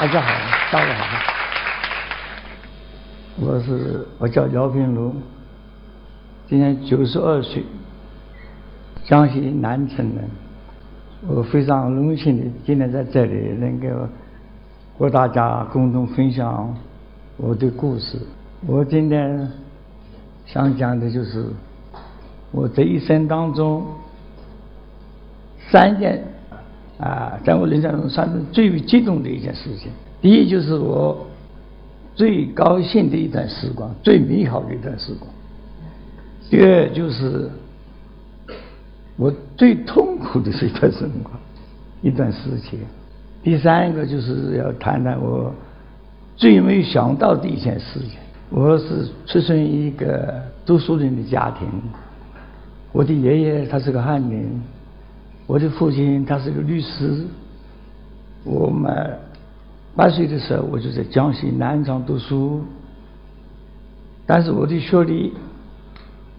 大家好，大家好。我是我叫姚平如，今年九十二岁，江西南城人。我非常荣幸的今天在这里能够和大家共同分享我的故事。我今天想讲的就是我这一生当中三件。啊，在我人生中算是最为激动的一件事情。第一就是我最高兴的一段时光，最美好的一段时光。第二就是我最痛苦的是一段时光，一段时期。第三个就是要谈谈我最没有想到的一件事情。我是出生于一个读书人的家庭，我的爷爷他是个翰林。我的父亲他是个律师，我们八岁的时候我就在江西南昌读书，但是我的学历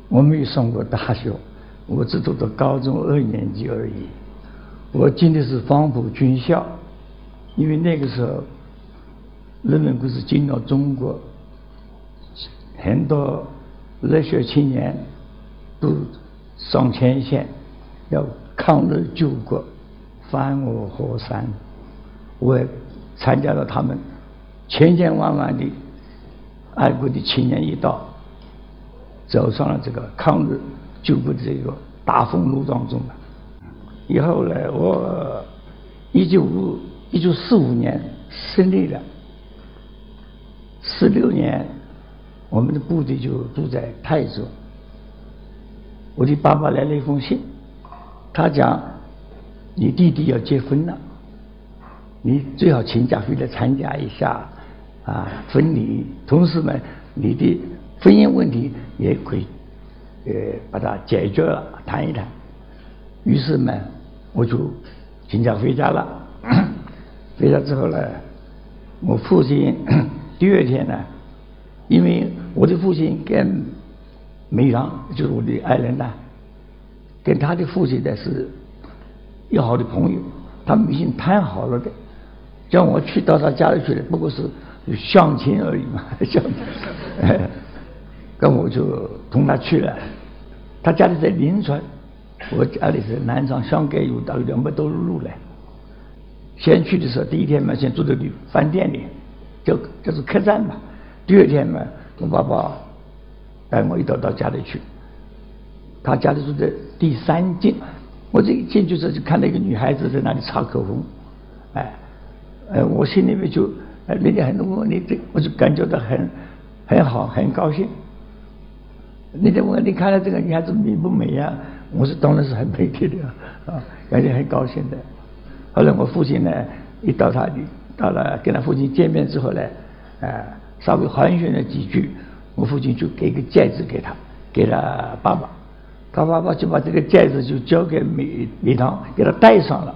我没有上过大学，我只读到高中二年级而已。我进的是黄埔军校，因为那个时候人们不是进到中国，很多热血青年都上前线要。抗日救国，翻我河山，我也参加了他们千千万万的爱国的青年一道，走上了这个抗日救国的这个大风路当中以后呢，我一九五一九四五年胜利了，四六年我们的部队就住在泰州，我的爸爸来了一封信。他讲：“你弟弟要结婚了，你最好请假回来参加一下啊婚礼。同时呢，你的婚姻问题也可以呃把它解决了，谈一谈。”于是呢，我就请假回家了。回家之后呢，我父亲第二天呢，因为我的父亲跟梅阳就是我的爱人呢。跟他的父亲呢是要好的朋友，他们已经谈好了的，叫我去到他家里去的，不过是相亲而已嘛，相亲。那我就同他去了，他家里在临川，我家里是南昌相隔有大概两百多路来。先去的时候，第一天嘛，先住在旅饭店里，就就是客栈嘛。第二天嘛，我爸爸带我一道到家里去。他家里住在第三进，我这一进去时候就看到一个女孩子在那里擦口红，哎，呃，我心里面就，哎人家很多问你这，我就感觉到很很好，很高兴。人家问你看到这个女孩子美不美呀？我是当然是很美的啊，感觉很高兴的。后来我父亲呢，一到他到了跟他父亲见面之后呢，呃，稍微寒暄了几句，我父亲就给个戒指给他，给了爸爸。他爸爸就把这个戒指就交给美美堂，给他戴上了，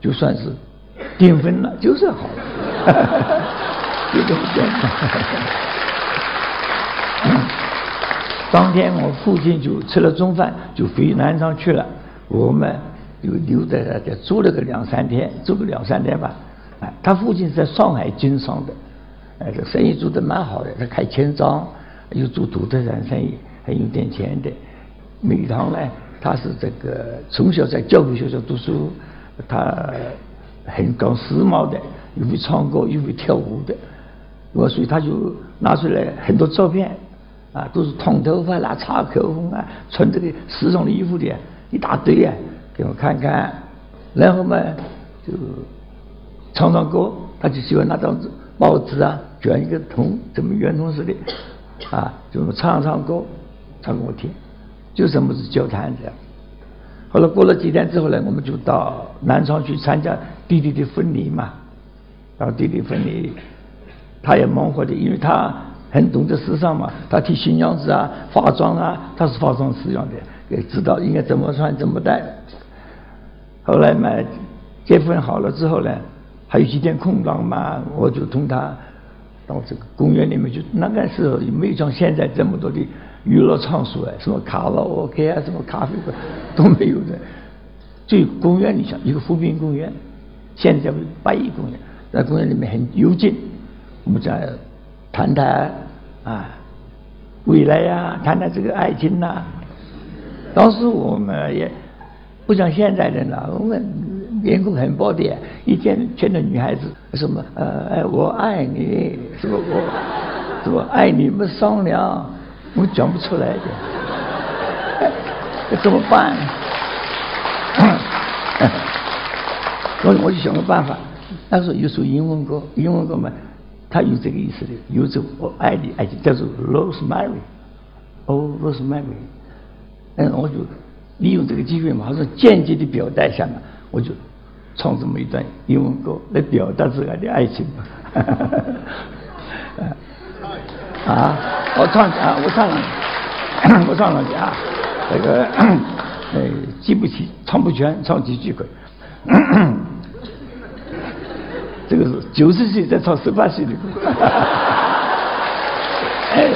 就算是订婚了，就是好，就这么简单。当天我父亲就吃了中饭，就回南昌去了，我们就留在那家住了个两三天，住个两三天吧。哎，他父亲是在上海经商的，哎，这生意做得蛮好的，他开钱庄，又做土特产生意，还有点钱的。美堂呢，他是这个从小在教会学校读书，他很搞时髦的，又会唱歌又会跳舞的，我所以他就拿出来很多照片，啊，都是烫头发啦、擦口红啊、穿这个时尚的衣服的，一大堆啊，给我看看，然后嘛就唱唱歌，他就喜欢拿张报纸啊卷一个筒，这么圆筒似的，啊，就唱唱歌，唱给我听。就这么是交谈这样，后来过了几天之后呢，我们就到南昌去参加弟弟的婚礼嘛。然后弟弟婚礼，他也忙活的，因为他很懂得时尚嘛，他替新娘子啊化妆啊，他是化妆师样的，也知道应该怎么穿怎么戴。后来嘛，结婚好了之后呢，还有几天空档嘛，我就同他到这个公园里面去。那个时候也没有像现在这么多的。娱乐场所啊，什么卡拉 OK 啊，什么咖啡馆都没有的。就公园里向一个湖滨公园，现在叫八一公园，在公园里面很幽静，我们在谈谈啊未来呀，谈谈这个爱情呐。当时我们也不像现在人了，我们面孔很薄的，一见见到女孩子什么呃我爱你，什么我什么爱你们商量，我讲不出来的，这 怎么办？我我就想个办法，那时候有首英文歌，英文歌嘛，它有这个意思的，有这我爱你爱情，叫做 Rosemary，Oh Rosemary，嗯，我就利用这个机会嘛，好像间接的表达一下嘛，我就唱这么一段英文歌来表达自个的爱情。嘛，啊，我唱啊，我唱了，我唱了啊，这个呃 记不起，唱不全，唱几句可。这个是九十岁在唱十八岁的歌，哎，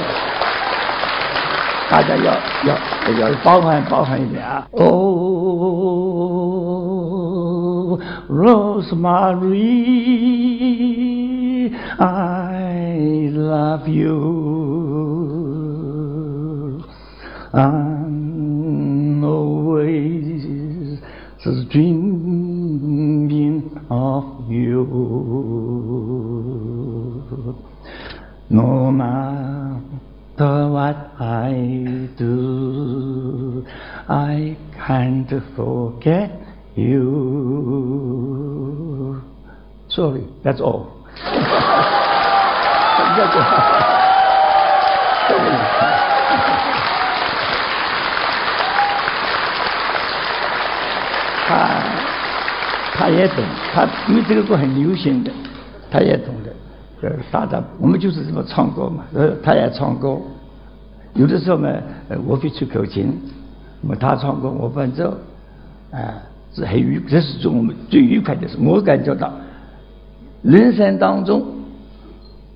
大家要要要包含包含一点啊。Oh, Rosemary, I love you. I'm always dreaming of you. No matter what I do, I can't forget you. Sorry, that's all. 他他也懂，他因为这个歌很流行的，他也懂的。呃，大家我们就是这么唱歌嘛，呃，他也唱歌。有的时候呢，呃，我会吹口琴，那么他唱歌，我伴奏，啊，是很愉，这是我们最愉快的事。我感觉到，人生当中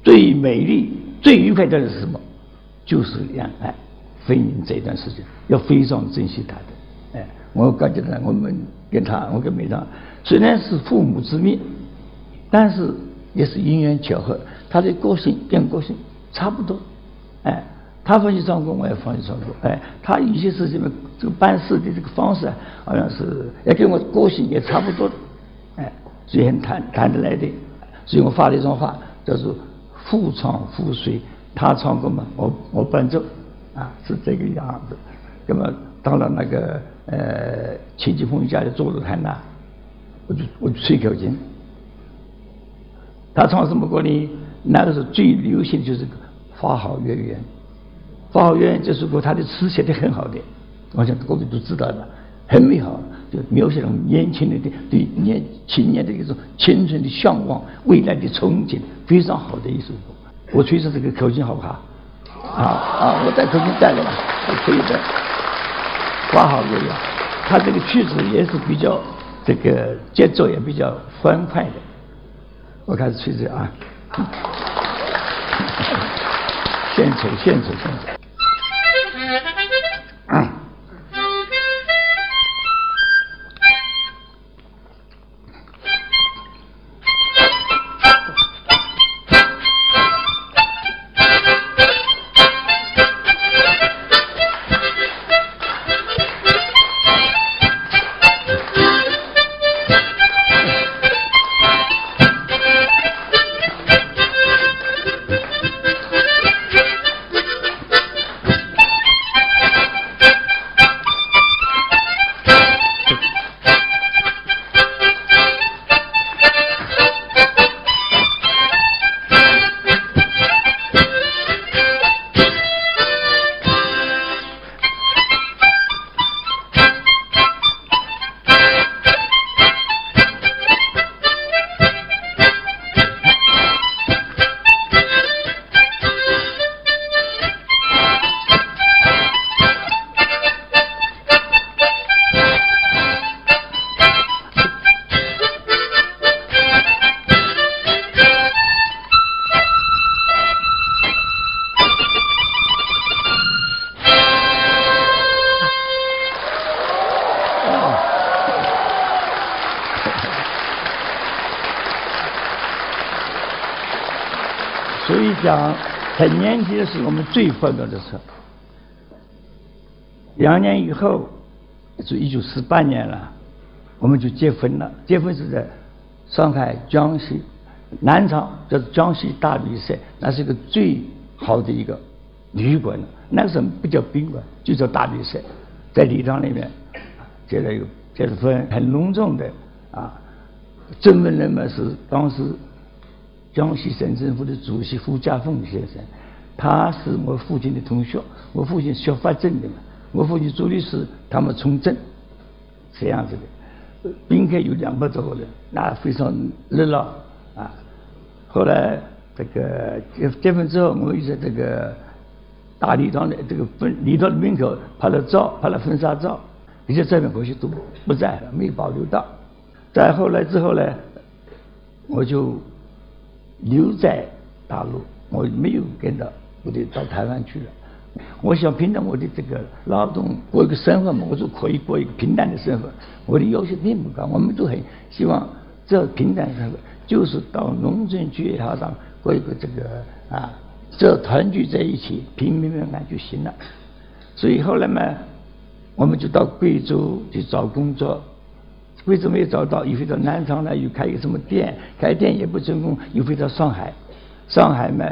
最美丽、最愉快的是什么？就是恋爱、婚姻这一段时间，要非常珍惜他的。哎，我感觉到我们跟他，我跟梅长，虽然是父母之命，但是也是因缘巧合。他的个性跟个性差不多，哎，他放弃唱歌，我也放弃唱歌，哎，他有些事情呢，这个办事的这个方式啊，好像是也跟我个性也差不多，哎，所以很谈谈得来的。所以我发了一张话，叫做“父唱父随”，他唱歌嘛，我我伴奏，啊，是这个样子。那么到了那个。呃，秦继峰家的坐着台那，我就我就吹口琴。他唱什么歌呢？那个时候最流行的就是《花好月圆》。《花好月圆》这首歌，他的词写的很好的，我想各位都知道的，很美好，就描写了年轻人的对年青年的一种青春的向往、未来的憧憬，非常好的一首歌。我吹着这个口琴好不好？啊啊！我带口琴带来了，可以的。花好月圆，他这个曲子也是比较这个节奏也比较欢快的。我开始吹这啊，献丑献丑献丑。讲，在年轻的时候我们最欢乐的时候。两年以后，就一九四八年了，我们就结婚了。结婚是在上海江西南昌，叫做江西大旅社，那是一个最好的一个旅馆。那个时候不叫宾馆，就叫大旅社，在礼堂里面结了一个结了婚，很隆重的啊。证婚人嘛是当时江西省政府的主席胡家凤先生，他是我父亲的同学，我父亲学法政的嘛。我父亲做律师，他们从政，这样子的，宾客有两百多个人，那非常热闹啊。后来这个结结婚之后，我又在这个大礼堂的这个分礼堂的门口拍了照，拍了婚纱照，一些照片可惜都不在了，没有保留到。再后来之后呢，我就留在大陆，我没有跟着部队到台湾去了。我想凭着我的这个劳动过一个生活嘛，我就可以过一个平淡的生活。我的要求并不高，我们都很希望这平淡生活，就是到农村去也好上过一个这个啊，这团聚在一起，平平安安就行了。所以后来嘛，我们就到贵州去找工作，位置没有找到，又回到南昌呢，又开一个什么店，开店也不成功，又回到上海。上海嘛，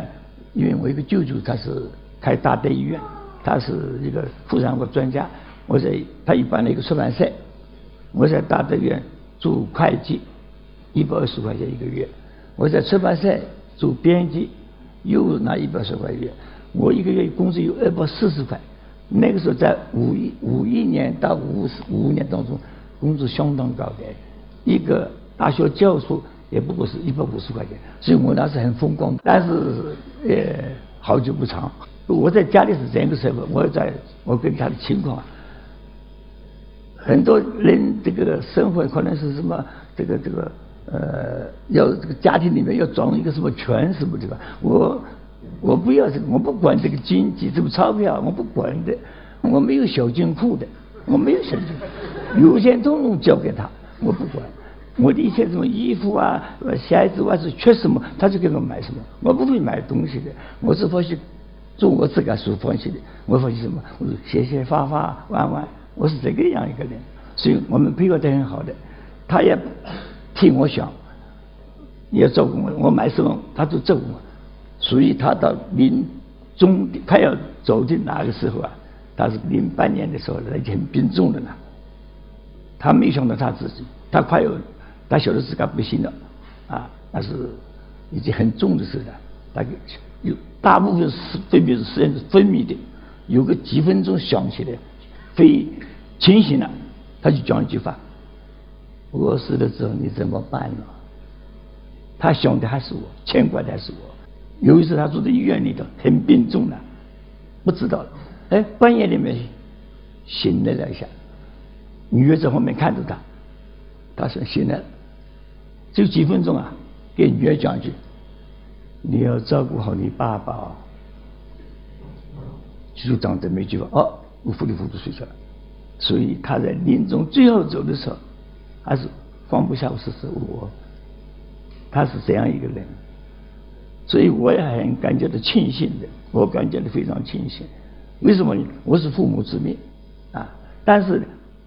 因为我一个舅舅他是。开大德医院，他是一个妇产科专家。我在他一般的一个出版社，我在大德院做会计，一百二十块钱一个月。我在出版社做编辑，又拿一百二十块钱。我一个月工资有二百四十块。那个时候在五一五一年到五五五年当中，工资相当高的，一个大学教授也不过是一百五十块钱。所以我那时很风光，但是呃好久不长。我在家里是这样的生活，我在我跟他的情况，很多人这个生活可能是什么这个这个呃，要这个家庭里面要装一个什么权什么对吧？我我不要这个，我不管这个经济这个钞票，我不管的，我没有小金库的，我没有小金库，有钱统统交给他，我不管，我的一些什么衣服啊、鞋子啊是缺什么，他就给我买什么，我不会买东西的，我是发现。做我自个所放弃的，我放弃什么？我说写写画画玩玩，我是这个样一个人，所以我们配合得很好的，他也替我想，也照顾我，我买什么他都照顾我，所以他到临终快要走的那个时候啊，他是零八年的时候，他已经病重了呢，他没想到他自己，他快要，他晓得自己不行了，啊，那是已经很重的事了，大概有。大部分是分别是实验是分泌的，有个几分钟想起来，非清醒了，他就讲一句话：“我死了之后你怎么办呢？”他想的还是我，牵挂的还是我。有一次他住在医院里头，很病重了，不知道了。哎，半夜里面醒来了一下，女儿在后面看着他，他说醒了，只有几分钟啊，给女儿讲一句。你要照顾好你爸爸哦，就长这么一句话哦，我糊里糊涂睡着了。所以他在临终最后走的时候，还是放不下我是我，他是这样一个人，所以我也很感觉到庆幸的，我感觉到非常庆幸。为什么呢？我是父母之命啊，但是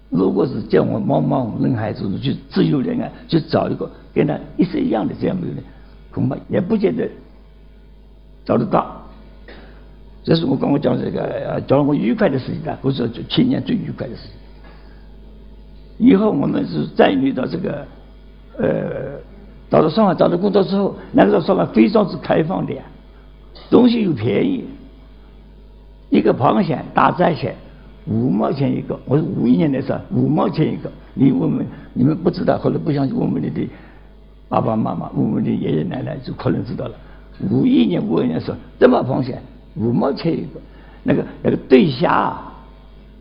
如果是叫我茫茫人海中去自由恋爱，去找一个跟他一生一样的这样的人，恐怕也不见得。找得到，这是我跟我讲这个，叫我愉快的事情啊，不是就青年最愉快的事情。以后我们是再遇到这个，呃，到了上海找到工作之后，那个时候上海非常之开放的呀，东西又便宜，一个螃蟹大闸蟹五毛钱一个，我是五一年的时候五毛钱一个，你问问你们不知道，或者不相信，问问你的爸爸妈妈，问问你爷爷奶奶，就可能知道了。五一年、五二年的时候，这么螃蟹五毛钱一个，那个那个对虾，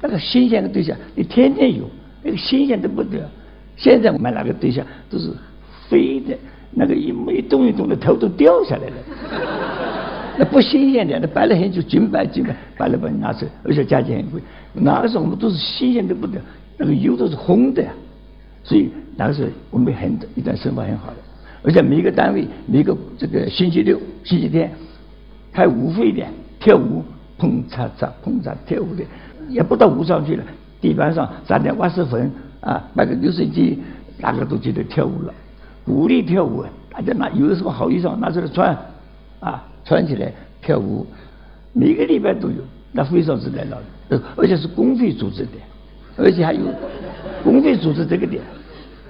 那个新鲜的对虾，你天天有，那个新鲜的不得。现在我们那个对虾都是飞的，那个一一动一动的头都掉下来了，那不新鲜的，那摆了很久，金摆金摆，摆了把你拿走，而且价钱很贵。那个时候我们都是新鲜的不得，那个油都是红的，所以那个时候我们很一段生活很好的。而且每个单位每个这个星期六、星期天开舞会的，跳舞，碰嚓嚓，碰嚓跳舞的，也不到舞上去了，地板上撒点瓦斯粉啊，摆个流水机，大家都觉得跳舞了，鼓励跳舞，大家拿有什么好衣裳拿出来穿，啊，穿起来跳舞，每个礼拜都有，那非常之热闹的，而且是公费组织的，而且还有公费组织这个点，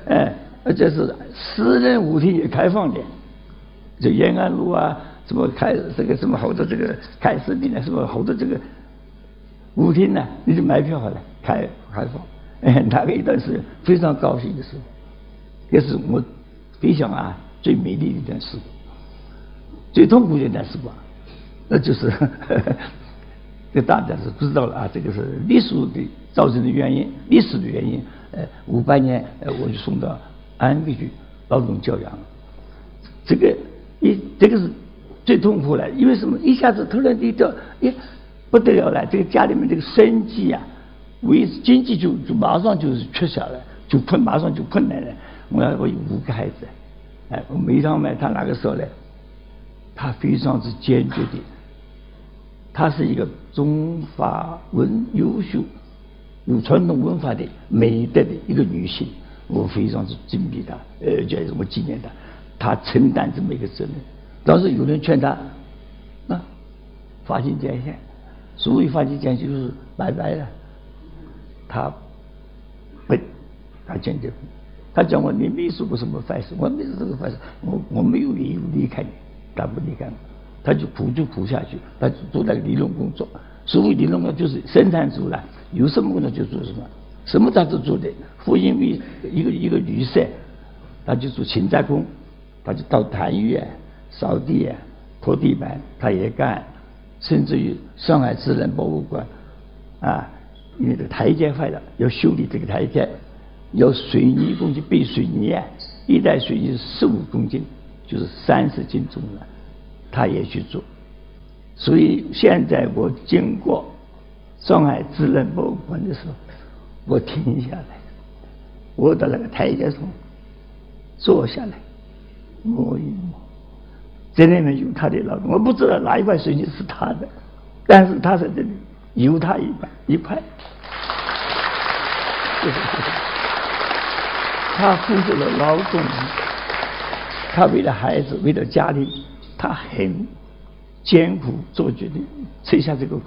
哎，而且是私人舞厅也开放的，就延安路啊。什么开这个什么好多这个开视频呢？什么好多这个舞厅呢？你就买票好了，开开放。哎，那个一段是非常高兴的事，也是我非常啊最美丽的一段时光。最痛苦的一段时光，那就是 这大家是知道了啊，这个是历史的造成的原因，历史的原因。呃，五八年呃我就送到安徽去劳动教养，这个一这个是。最痛苦了，因为什么？一下子突然一掉，哎，不得了了！这个家里面这个生计啊，维持经济就就马上就是缺下来，就困，马上就困难了。我要我有五个孩子，哎，我每趟买他那个时候呢，他非常之坚决的，他是一个中法文优秀、有传统文化的美德的一个女性，我非常之敬佩她，呃，叫什么纪念她，她承担这么一个责任。当时有人劝她，啊，发心捐献，所谓发心捐献就是拜拜了。他不，他坚决不。他讲我你没做过什么坏事，我没做这个坏事，我我没有理由离开你，他不离开，他就苦就苦下去，他做那个理论工作。所谓理论工作就是生产出来，有什么工作就做什么，什么他都做的。复印为一个一个旅社，他就做勤杂工，他就到坛院。扫地、拖地板，他也干，甚至于上海自然博物馆啊，因为这个台阶坏了，要修理这个台阶，要水泥工去备水泥啊，一袋水泥十五公斤，就是三十斤重了，他也去做。所以现在我经过上海自然博物馆的时候，我停下来，我到那个台阶上坐下来，摸一摸。这里面有他的劳动，我不知道哪一块水泥是他的，但是他在这里有他一块一块，他付出了劳动，他为了孩子，为了家庭，他很艰苦做决定，吃下这个苦，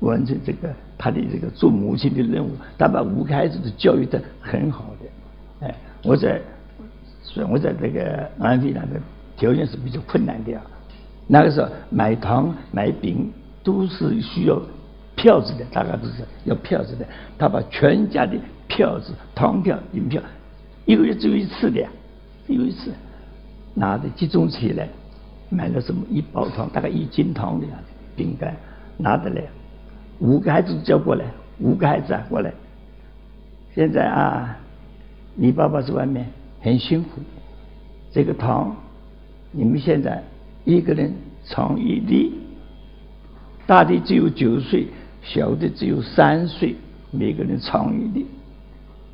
完成这个他的这个做母亲的任务，他把五个孩子都教育的很好的，哎，我在，所以我在这个安徽那个。条件是比较困难的啊，那个时候买糖买饼都是需要票子的，大概都是要票子的。他把全家的票子、糖票、银票，一个月只有一次的，有一次拿着集中起来，买了什么一包糖，大概一斤糖的样子，饼干拿得来，五个孩子叫过来，五个孩子啊过来。现在啊，你爸爸在外面很辛苦，这个糖。你们现在一个人尝一粒，大的只有九岁，小的只有三岁，每个人尝一粒，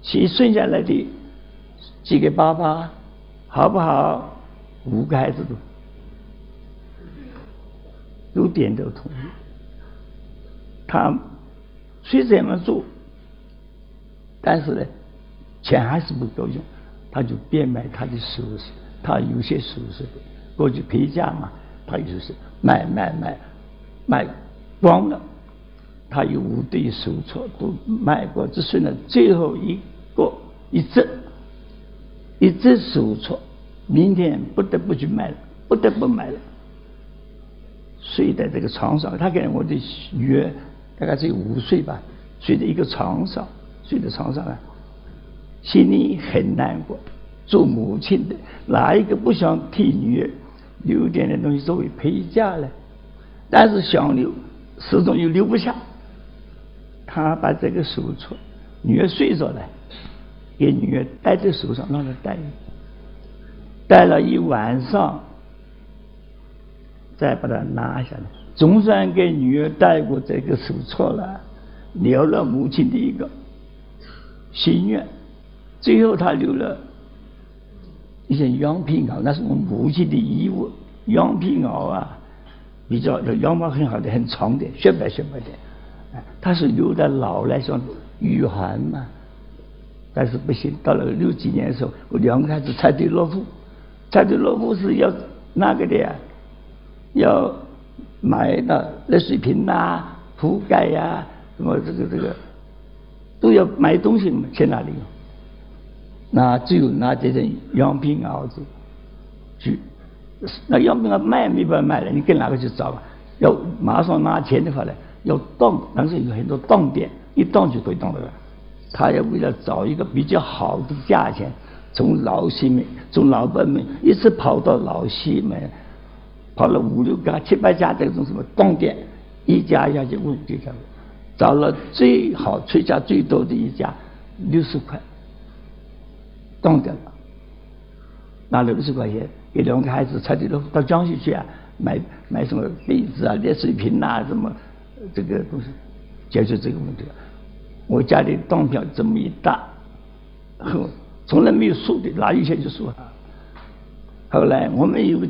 其剩下来的寄给爸爸，好不好？五个孩子都都点头同意。他虽这么做，但是呢，钱还是不够用，他就变卖他的首饰。他有些首饰，过去陪嫁嘛，他就是卖卖卖卖光了。他有五对手镯都卖过，只剩了最后一个一只一只手镯，明天不得不去卖了，不得不卖了。睡在这个床上，他跟我的女儿大概只有五岁吧，睡在一个床上，睡在床上啊，心里很难过。做母亲的哪一个不想替女儿留点点东西作为陪嫁呢？但是想留，始终又留不下。他把这个手镯，女儿睡着了，给女儿戴在手上，让她戴，戴了一晚上，再把它拿下来。总算给女儿戴过这个手镯了，了了母亲的一个心愿。最后他留了。一件羊皮袄，那是我母亲的衣物。羊皮袄啊，比较的羊毛很好的，很长的，雪白雪白的，哎，它是留在老来像御寒嘛。但是不行，到了六几年的时候，我两个孩子拆对落户，拆对落户是要那个的呀，要买的热水瓶呐、铺盖呀，什么这个这个都要买东西，去哪里？那只有拿这些样品袄子去，那样品袄卖没办法卖了，你跟哪个去找吧？要马上拿钱的话呢，要当，但是有很多当店，一当就可以当得了。他要为了找一个比较好的价钱，从老西门、从老北门一直跑到老西门，跑了五六家、七八家这种什么当店，一家一家就问这家，找了最好、出价最多的一家，六十块，当掉了，拿六十块钱给两个孩子，才得到到江西去啊，买买什么杯子啊、热水瓶啊，什么这个东西，解决这个问题。我家里当票这么一大，从来没有输的，哪有钱就输啊！后来我们有，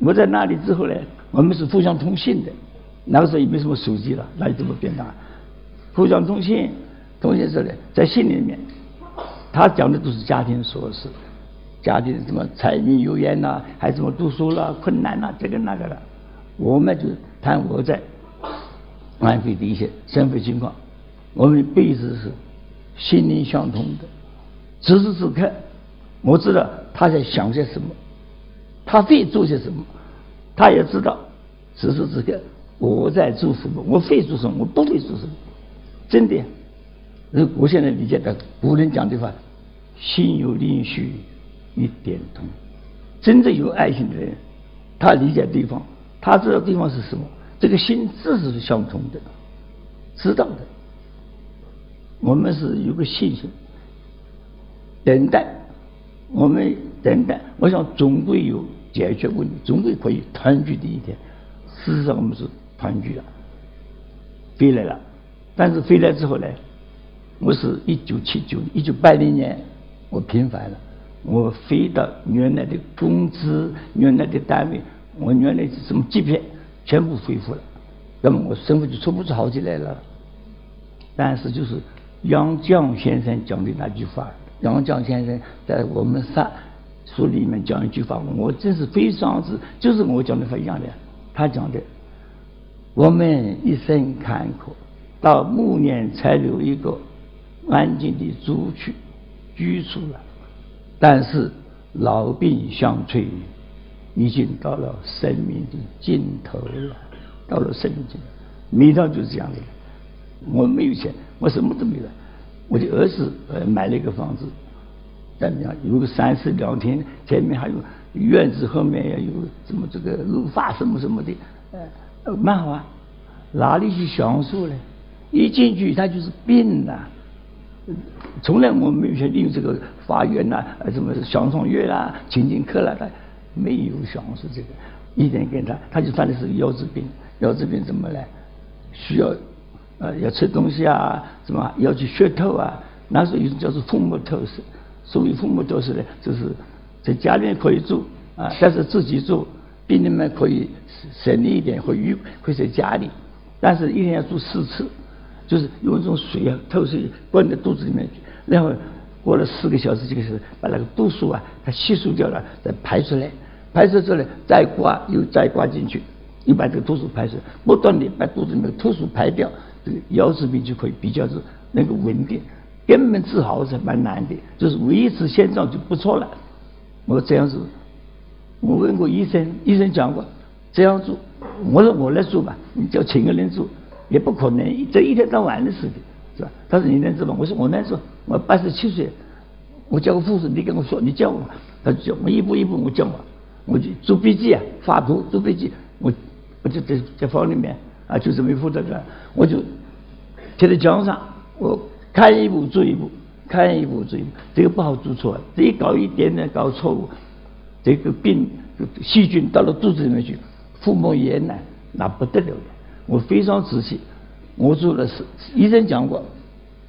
我在那里之后呢，我们是互相通信的。那个时候也没什么手机了，哪有这么便当？互相通信，通信时候呢，在信里面，他讲的都是家庭琐事，家庭什么柴米油盐呐，还什么读书啦、困难呐，这个那个的。我们就谈我在安徽的一些生活情况。我们辈子是心灵相通的，此时此刻，我知道他在想些什么，他会做些什么，他也知道此时此刻我在做什么，我会做什么，我不会做什么。真的，我现在理解的古人讲的话：“心有灵犀一点通。”真正有爱心的人，他理解对方，他知道对方是什么，这个心自是相通的，知道的。我们是有个信心，等待，我们等待，我想总归有解决问题，总归可以团聚的一天。事实上，我们是团聚了，回来了。但是回来之后呢，我是一九七九一九八零年，我平反了，我回到原来的工资、原来的单位，我原来是什么级别全部恢复了，那么我生活就初步就好起来了。但是就是。杨绛先生讲的那句话，杨绛先生在我们上书里面讲一句话，我真是非常之，就是我讲的话一样的。他讲的，我们一生坎坷，到暮年才留一个安静的住处居住了，但是老病相催，已经到了生命的尽头了，到了生命尽头，每当就是这样的。我没有钱，我什么都没有。我的儿子呃买了一个房子，怎么样？有个三室两厅，前面还有院子，后面也有什么这个绿化什么什么的，呃，蛮好啊。哪里去享受呢？一进去他就是病呐。从来我没有去利用这个花园呐，呃，什么享赏月啦、情景课啦，他没有享受这个。一点跟他，他就犯的是腰子病。腰子病怎么呢？需要。呃，要吃东西啊，什么要去血透啊？那时候有种叫做父母透视，所谓父母都是呢，就是在家里面可以住啊，但是自己住，病人们可以省力一点，会于会在家里，但是一天要做四次，就是用一种水啊透水灌在肚子里面去，然后过了四个小时、几个小时，把那个毒素啊它吸收掉了，再排出来，排出之后再挂又再挂进去，又把这个毒素排出，来不断的把肚子里面的毒素排掉。这个腰子病就可以比较是那个稳定，根本治好是蛮难的，就是维持现状就不错了。我这样子，我问过医生，医生讲过这样做，我说我来做吧，你叫请个人做也不可能，这一天到晚的事情是吧？他说你能做吗？我说我能做，我八十七岁，我叫个护士，你跟我说，你叫我，他就叫我一步一步我叫我，我就做笔记啊，画图做笔记，我我就在在房里面。啊，就这么一副这，我就贴在墙上，我看一步做一步，看一步做一步，这个不好做错，这一搞一点点搞错误，这个病细菌到了肚子里面去，腹膜炎呢，那不得了的。我非常仔细，我做了是医生讲过，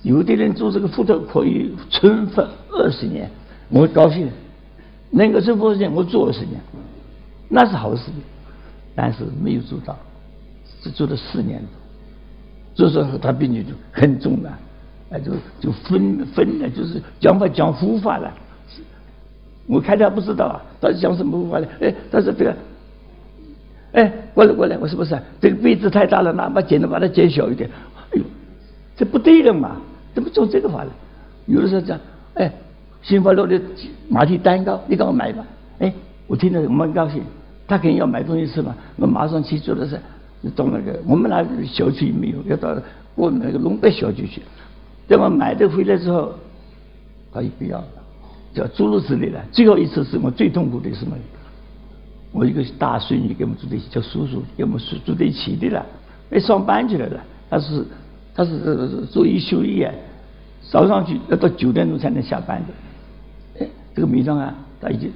有的人做这个腹透可以存活二十年，我高兴，能够存活二十年，我做二十年，那是好事。但是没有做到，只做了四年多，所以说他病情就很重了，哎，就就分分了，就是讲法讲护法了。我开他不知道啊，他讲什么护法呢？哎，他说这个，哎，过来过来，我说不是，这个杯子太大了，拿把剪了把它剪小一点。哎呦，这不对了嘛，怎么做这个法呢？有的时候讲，哎，新发路的马蹄蛋糕，你给我买吧。哎，我听了蛮高兴。他肯定要买东西吃嘛，我马上去做的是到那个我们那小区没有，要到过那个龙北小区去。等我买的回来之后，他也不要了，叫诸如此类的。最后一次是我最痛苦的什么？我一个大孙女跟我们住在一起，叫叔叔，跟我们住住在一起的了。哎，上班去了的，他是他是做一休一啊，早上去要到九点钟才能下班的。哎，这个美妆啊，他已经。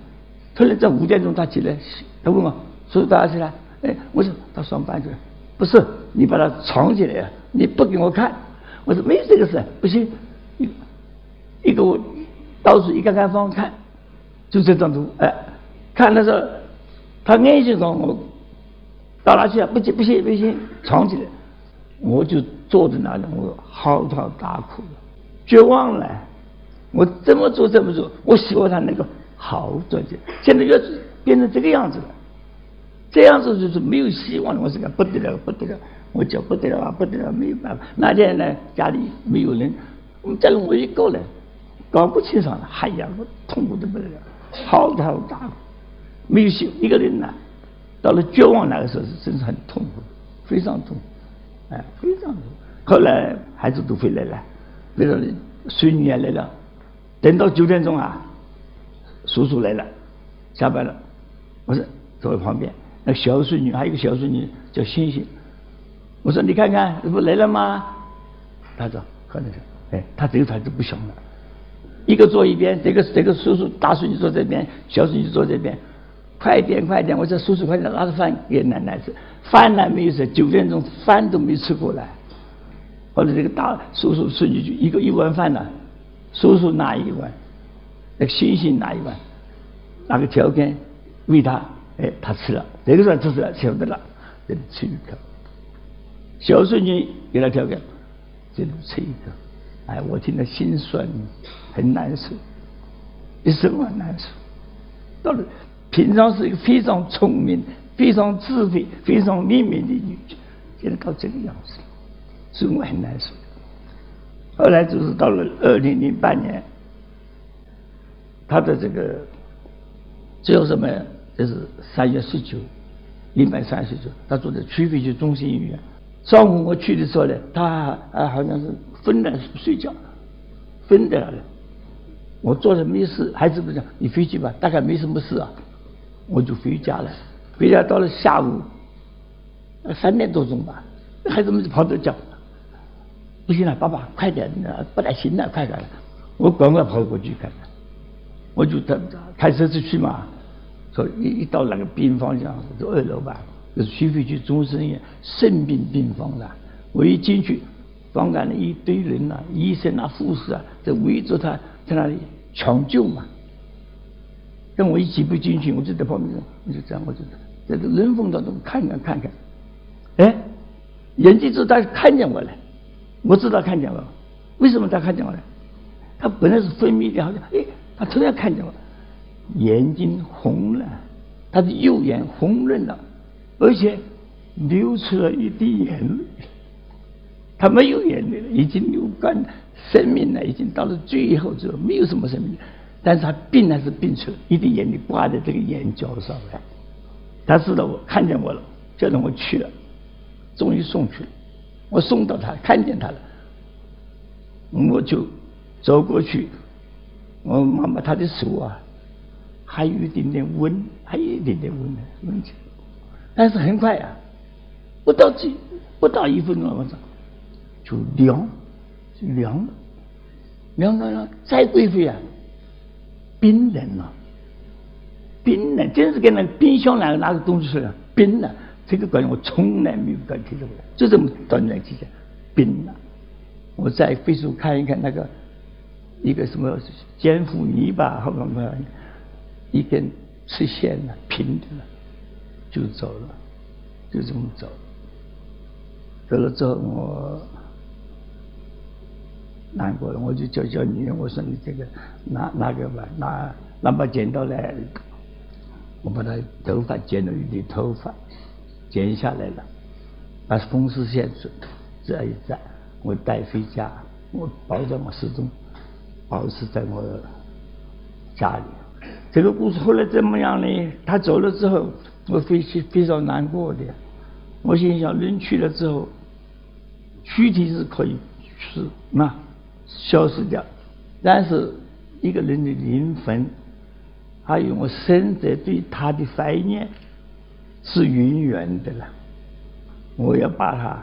突然在五点钟他起来，他问我：“叔叔大家起来？”哎，我说他上班去了。不是，你把它藏起来，你不给我看。我说没有这个事，不行。一一个我到处一个看方看，就这张图。哎，看的时候，他眼睛上我到哪去啊？不行不行不行，藏起来。我就坐在那里，我嚎啕大哭，绝望了。我怎么做怎么做？我希望他能够。好转些，现在要变成这个样子了，这样子就是没有希望了。我是讲不得了，不得了，我叫不得了啊，不得了，没有办法。那天呢，家里没有人，我们家里我一个人，搞不清爽了，哎呀，我痛苦的不得了，嚎啕大哭，没有心一个人呢，到了绝望那个时候是真是很痛苦，非常痛，哎，非常痛。后来孩子都回来了，回来了，孙女也来了，等到九点钟啊。叔叔来了，下班了，我说坐在旁边。那小孙女还有一个小孙女叫星星，我说你看看，这不来了吗？他说可能是，哎，他这个孩子不行了，一个坐一边，这个这个叔叔大孙女坐这边，小孙女坐这边，快点快点，我说叔叔快点拿着饭给奶奶吃，饭呢没有吃，九点钟饭都没吃过来。后来这个大叔叔孙女就一个一碗饭呢，叔叔拿一碗。那个星星拿一碗，拿个条根喂他，哎，他吃了，这个时候吃了，晓得了，这里吃一口。小孙女给他条根，这里吃一个，哎，我听了心酸，很难受，一生很难受。到了平常是一个非常聪明、非常智慧、非常灵敏的女婿，现在到这个样子，所以我很难受。后来就是到了二零零八年。他的这个最后什么？就是三月十九，零百三十九，他住在区北区中心医院。上午我去的时候呢，他啊好像是昏了睡觉，昏的了。我坐着没事，孩子不讲，你回去吧，大概没什么事啊。我就回家了。回家到了下午三点多钟吧，孩子们就跑着讲，不行了，爸爸快点，不太行了，快点。我赶快跑过去看看。我就开开车子去嘛，说一一到那个病房上，就二楼吧，就是徐汇区中山医院肾病病房了。我一进去，房间里一堆人呐，医生啊、护士啊，在围着他，在那里抢救嘛。跟我一起不进去，我就在旁边，我就这样，我就在这人缝当中看看看看。哎，眼睛之他看见我了，我知道看见我，为什么他看见我了？他本来是分泌的，好像哎。他突然看见我，眼睛红了，他的右眼红润了，而且流出了一滴眼泪。他没有眼泪了，已经流干了，生命呢已经到了最后之后，没有什么生命。但是他病还是病出了一滴眼泪挂在这个眼角上来。他知道我看见我了，叫着我去了，终于送去了。我送到他看见他了，我就走过去。我摸摸他的手啊，还有一点点温，还有一点点温的温气，但是很快啊，不到几不到一分钟，我操，就凉，就凉了，凉了再过一会啊，冰冷了，冰冷，真是跟那冰箱那个拿个东西似的，冰了。这个感觉我从来没有感觉到过，就这么短短几天，冰了。我再飞速看一看那个。一个什么坚腐泥巴，后面一根吃线了，平的了，就走了。就这么走。走了之后，我难过了，我就叫叫女人，我说你这个拿拿个吧，拿拿把剪刀来，我把他头发剪了一点头发，剪下来了，把风湿线这一扎，我带回家，我保在我始终，保持在我家里。这个故事后来怎么样呢？他走了之后，我非常非常难过的。我心想，人去了之后。躯体是可以是那消失掉，但是一个人的灵魂，还有我生者对他的怀念是永远的了。我要把它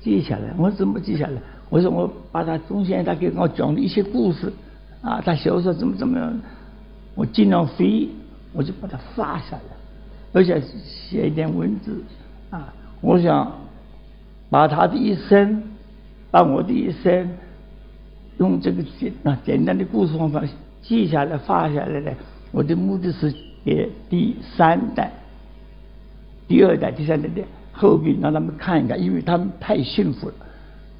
记下来。我怎么记下来？我说我把他中间他给我讲的一些故事啊，他小时候怎么怎么样，我尽量飞，我就把它发下来，而且写一点文字啊，我想。把他的一生，把我的一生，用这个简啊简单的故事方法记下来、发下来呢。我的目的是给第三代、第二代、第三代的后辈让他们看一看，因为他们太幸福了，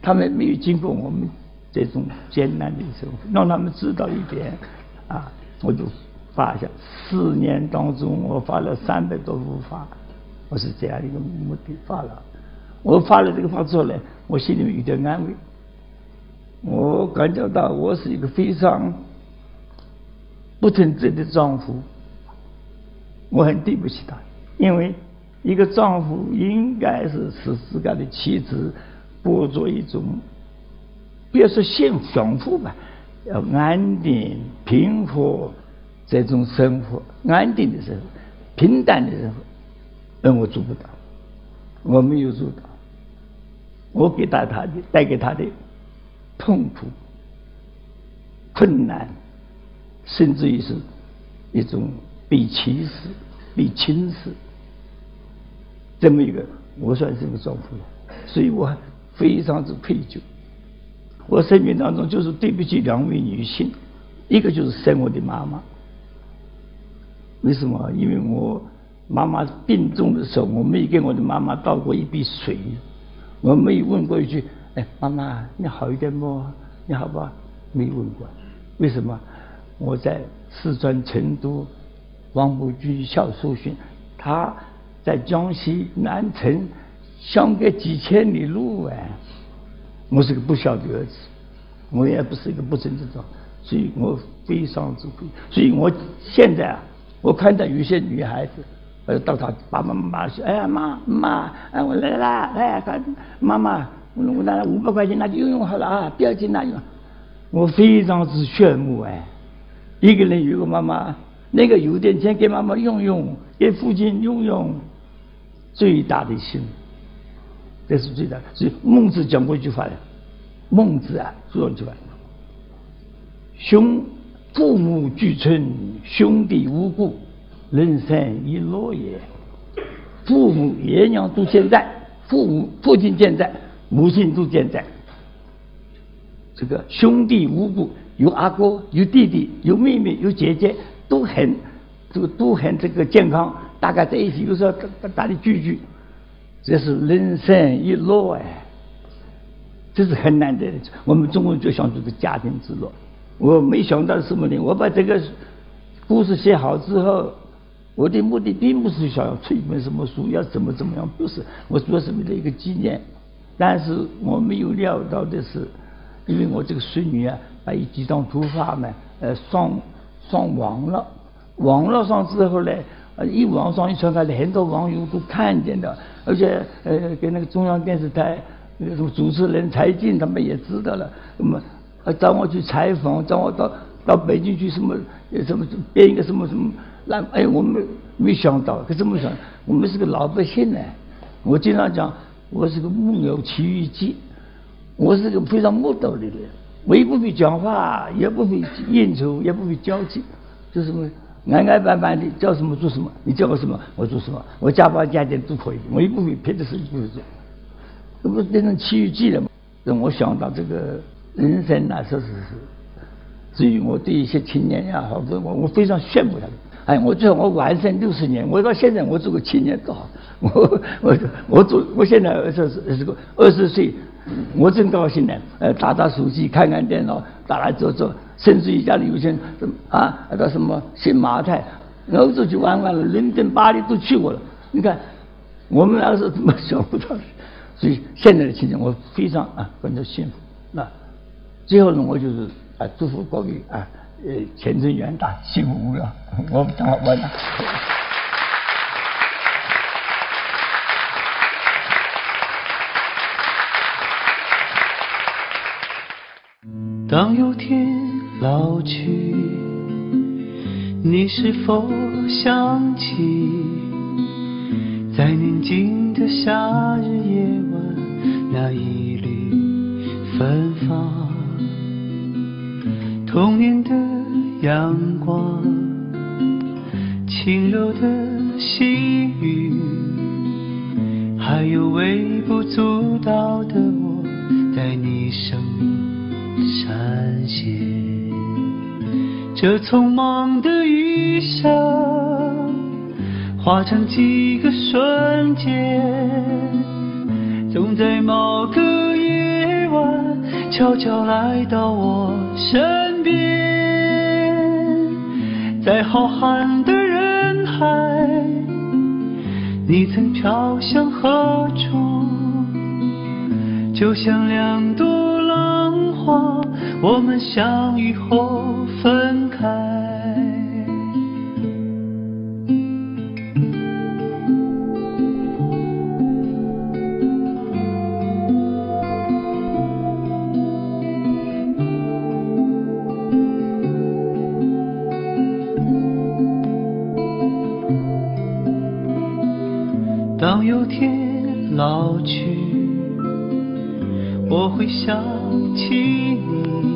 他们没有经过我们这种艰难的生活，让他们知道一点啊。我就发一下，四年当中我发了三百多幅画，我是这样一个目的发了。我发了这个画之后呢，我心里面有点安慰。我感觉到我是一个非常不称职的丈夫，我很对不起他，因为一个丈夫应该是使自己的妻子过着一种，不要说幸享福吧，要安定平和这种生活，安定的生活，平淡的生活，而我做不到，我没有做到。我给他他的带给他的痛苦、困难，甚至于是一种被歧视、被轻视，这么一个，我算是个丈夫了，所以我非常之愧疚。我生命当中就是对不起两位女性，一个就是生我的妈妈。为什么？因为我妈妈病重的时候，我没给我的妈妈倒过一杯水。我没有问过一句：“哎，妈妈，你好一点不？你好吧？”没问过。为什么？我在四川成都王府军校受训，他在江西南城，相隔几千里路哎。我是个不孝的儿子，我也不是一个不争之长，所以我非常之愧。所以我现在啊，我看到有些女孩子。呃，到她爸爸妈妈说：“哎呀，妈妈，哎，我来啦，来，看妈妈，我我拿了五百块钱，那就用用好了啊，不要紧那用。”我非常之羡慕哎，一个人有个妈妈，那个有点钱给妈妈用用，给父亲用用，最大的心，这是最大的。所以孟子讲过一句话的，孟子啊说一句话：“兄父母俱存，兄弟无故。”人生一乐也，父母爷娘都健在，父母父亲健在，母亲都健在。这个兄弟无故，有阿哥，有弟弟，有妹妹，有姐姐，都很这个都很这个健康，大家在一起有时候大大的聚聚，这是人生一乐哎，这是很难得的。我们中国人就想这个家庭之乐，我没想到什么呢？我把这个故事写好之后。我的目的并不是想要出一本什么书，要怎么怎么样，不是。我主要是为了一个纪念。但是我没有料到的是，因为我这个孙女啊，把一几张图画呢，呃，上上网了。网络上之后呢，一网上一传开来，很多网友都看见的，而且呃，跟那个中央电视台那个主持人柴静他们也知道了，那么啊找我去采访，找我到到北京去什么什么编一个什么什么。那哎，我们没想到，可这么想，我们是个老百姓呢。我经常讲，我是个木有奇遇记，我是个非常木头的人，我也不会讲话，也不会应酬，也不会交际，就什么安安板板的，叫什么做什么，你叫我什么，我做什么，我加班加点都可以，我也不会别的事情不会做，这不变成奇遇记了吗？让我想到这个人生啊，确实是。至于我对一些青年呀，我我我非常羡慕他们。哎，我最后我完生六十年，我到现在我做个青年多好，我我我做，我现在二十二十个二十岁，我真高兴呢。呃，打打手机，看看电脑，打来坐坐，甚至于家里有钱，啊，那个什么新马泰，欧洲去玩玩了，伦敦、巴黎都去过了。你看，我们那个时候怎么想不到？所以现在的情景，我非常啊，感到幸福。那最后呢，我就是啊，祝福各位啊，呃，前程远大，幸福无量。我讲完了。当有天老去，你是否想起，在宁静的夏日夜晚，那一缕芬芳，童年的阳光，轻柔的细雨，还有微不足道的我，在你生命。闪现，这匆忙的余生，化成几个瞬间，总在某个夜晚，悄悄来到我身边。在浩瀚的人海，你曾飘向何处？就像两朵浪花。我们相遇后老去，我会想起你。